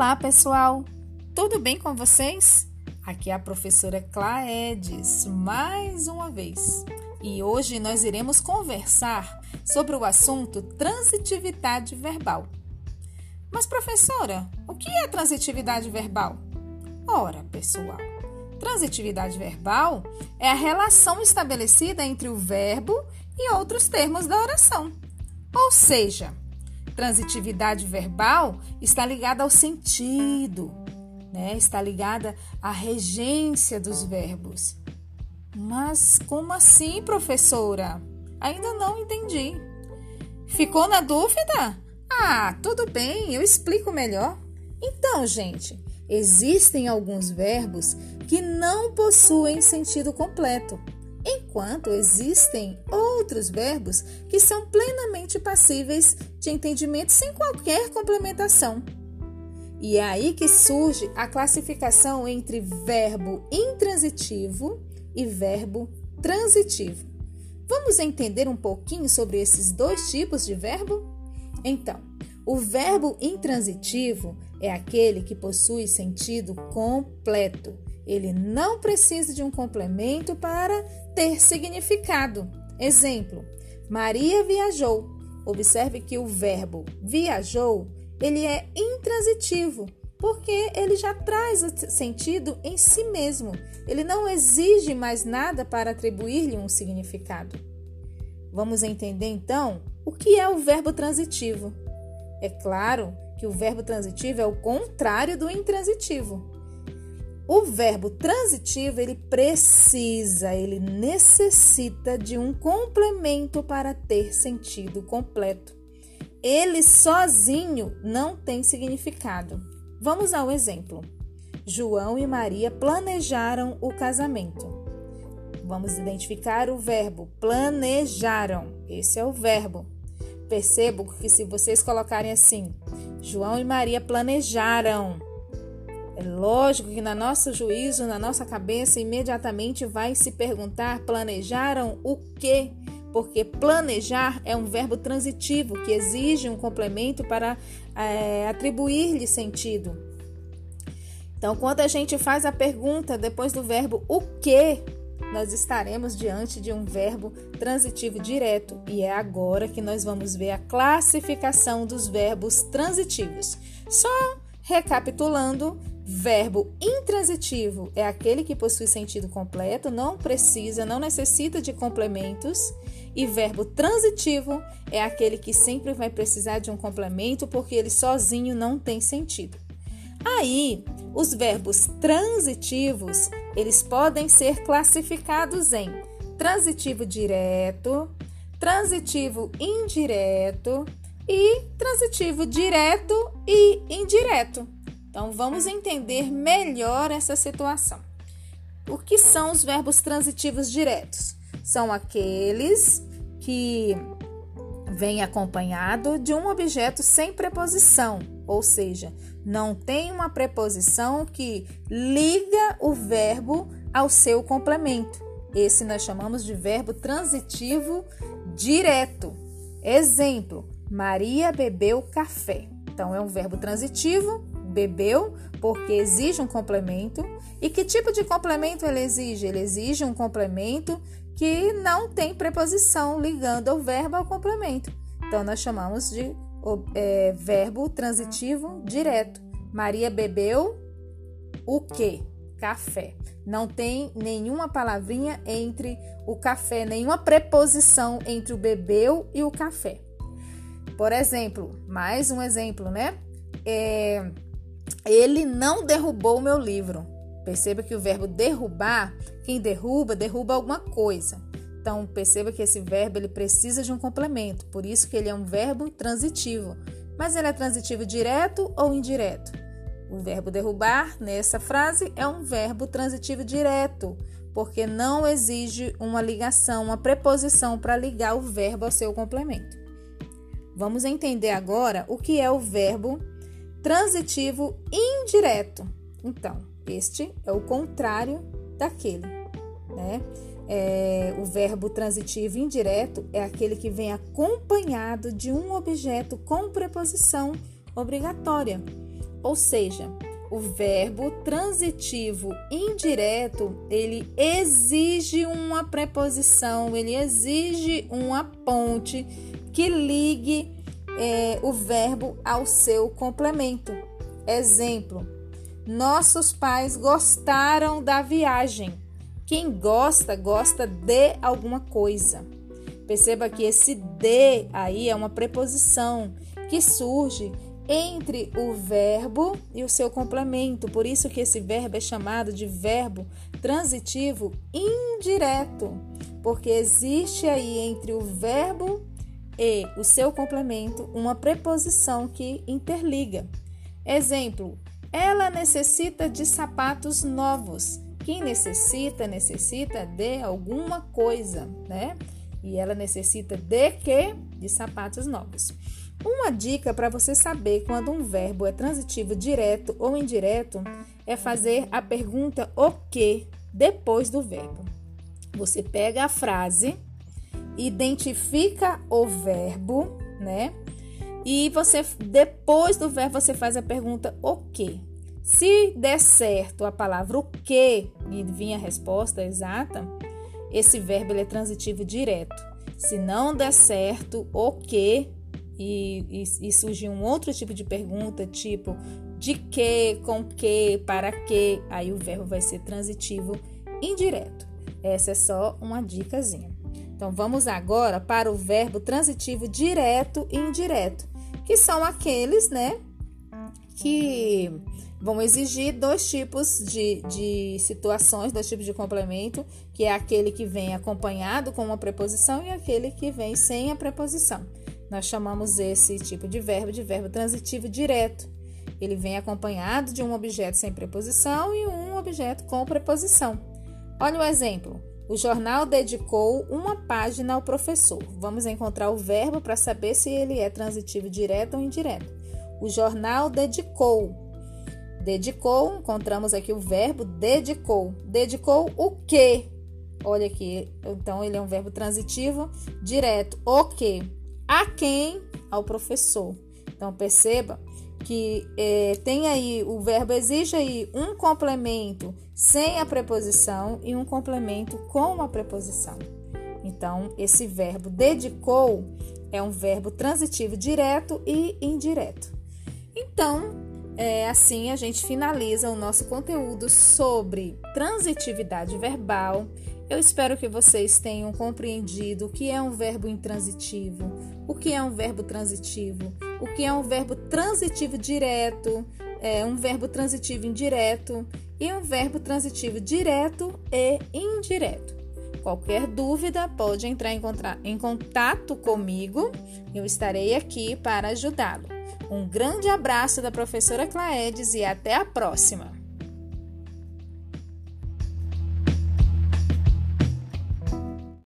Olá, pessoal! Tudo bem com vocês? Aqui é a professora Claedes, mais uma vez. E hoje nós iremos conversar sobre o assunto transitividade verbal. Mas, professora, o que é transitividade verbal? Ora, pessoal, transitividade verbal é a relação estabelecida entre o verbo e outros termos da oração. Ou seja, transitividade verbal está ligada ao sentido, né? está ligada à regência dos verbos. Mas como assim, professora? Ainda não entendi. Ficou na dúvida? Ah, tudo bem, eu explico melhor. Então, gente, existem alguns verbos que não possuem sentido completo enquanto existem outros verbos que são plenamente passíveis de entendimento sem qualquer complementação. E é aí que surge a classificação entre verbo intransitivo e verbo transitivo. Vamos entender um pouquinho sobre esses dois tipos de verbo? Então, o verbo intransitivo é aquele que possui sentido completo ele não precisa de um complemento para ter significado. Exemplo: Maria viajou. Observe que o verbo viajou, ele é intransitivo, porque ele já traz sentido em si mesmo. Ele não exige mais nada para atribuir-lhe um significado. Vamos entender então o que é o verbo transitivo. É claro que o verbo transitivo é o contrário do intransitivo. O verbo transitivo, ele precisa, ele necessita de um complemento para ter sentido completo. Ele sozinho não tem significado. Vamos ao exemplo. João e Maria planejaram o casamento. Vamos identificar o verbo planejaram. Esse é o verbo. Percebo que se vocês colocarem assim, João e Maria planejaram é lógico que na nosso juízo, na nossa cabeça, imediatamente vai se perguntar: planejaram o quê? Porque planejar é um verbo transitivo que exige um complemento para é, atribuir-lhe sentido. Então, quando a gente faz a pergunta depois do verbo o que, nós estaremos diante de um verbo transitivo direto. E é agora que nós vamos ver a classificação dos verbos transitivos. Só recapitulando, Verbo intransitivo é aquele que possui sentido completo, não precisa, não necessita de complementos. E verbo transitivo é aquele que sempre vai precisar de um complemento porque ele sozinho não tem sentido. Aí, os verbos transitivos, eles podem ser classificados em transitivo direto, transitivo indireto e transitivo direto e indireto. Então vamos entender melhor essa situação. O que são os verbos transitivos diretos? São aqueles que vêm acompanhado de um objeto sem preposição, ou seja, não tem uma preposição que liga o verbo ao seu complemento. Esse nós chamamos de verbo transitivo direto. Exemplo: Maria bebeu café. Então é um verbo transitivo bebeu, porque exige um complemento. E que tipo de complemento ele exige? Ele exige um complemento que não tem preposição ligando o verbo ao complemento. Então, nós chamamos de é, verbo transitivo direto. Maria bebeu o que? Café. Não tem nenhuma palavrinha entre o café, nenhuma preposição entre o bebeu e o café. Por exemplo, mais um exemplo, né? É, ele não derrubou o meu livro. Perceba que o verbo derrubar, quem derruba, derruba alguma coisa. Então, perceba que esse verbo ele precisa de um complemento, por isso que ele é um verbo transitivo. Mas ele é transitivo direto ou indireto? O verbo derrubar, nessa frase, é um verbo transitivo direto, porque não exige uma ligação, uma preposição para ligar o verbo ao seu complemento. Vamos entender agora o que é o verbo transitivo indireto. Então, este é o contrário daquele, né? É, o verbo transitivo indireto é aquele que vem acompanhado de um objeto com preposição obrigatória. Ou seja, o verbo transitivo indireto, ele exige uma preposição, ele exige uma ponte que ligue é, o verbo ao seu complemento. Exemplo: nossos pais gostaram da viagem. Quem gosta, gosta de alguma coisa. Perceba que esse de aí é uma preposição que surge entre o verbo e o seu complemento. Por isso que esse verbo é chamado de verbo transitivo indireto, porque existe aí entre o verbo e o seu complemento uma preposição que interliga. Exemplo: ela necessita de sapatos novos. Quem necessita, necessita de alguma coisa, né? E ela necessita de quê? De sapatos novos. Uma dica para você saber quando um verbo é transitivo direto ou indireto é fazer a pergunta o que depois do verbo. Você pega a frase, identifica o verbo, né? E você depois do verbo você faz a pergunta o que. Se der certo a palavra o que e vir a resposta exata, esse verbo ele é transitivo direto. Se não der certo o que e, e, e surgir um outro tipo de pergunta, tipo de que, com que, para que, aí o verbo vai ser transitivo indireto. Essa é só uma dicasinha. Então vamos agora para o verbo transitivo direto e indireto, que são aqueles, né, que vão exigir dois tipos de, de situações, dois tipos de complemento, que é aquele que vem acompanhado com uma preposição e aquele que vem sem a preposição. Nós chamamos esse tipo de verbo de verbo transitivo direto. Ele vem acompanhado de um objeto sem preposição e um objeto com preposição. Olha o exemplo. O jornal dedicou uma página ao professor. Vamos encontrar o verbo para saber se ele é transitivo direto ou indireto. O jornal dedicou. Dedicou, encontramos aqui o verbo dedicou. Dedicou o quê? Olha aqui, então ele é um verbo transitivo direto. O quê? A quem? Ao professor. Então perceba que é, tem aí o verbo exige aí um complemento sem a preposição e um complemento com a preposição. Então esse verbo dedicou é um verbo transitivo direto e indireto. Então é, assim a gente finaliza o nosso conteúdo sobre transitividade verbal eu espero que vocês tenham compreendido o que é um verbo intransitivo, o que é um verbo transitivo, o que é um verbo transitivo direto, é, um verbo transitivo indireto e um verbo transitivo direto e indireto. Qualquer dúvida pode entrar em, em contato comigo, eu estarei aqui para ajudá-lo. Um grande abraço da professora Claedes e até a próxima!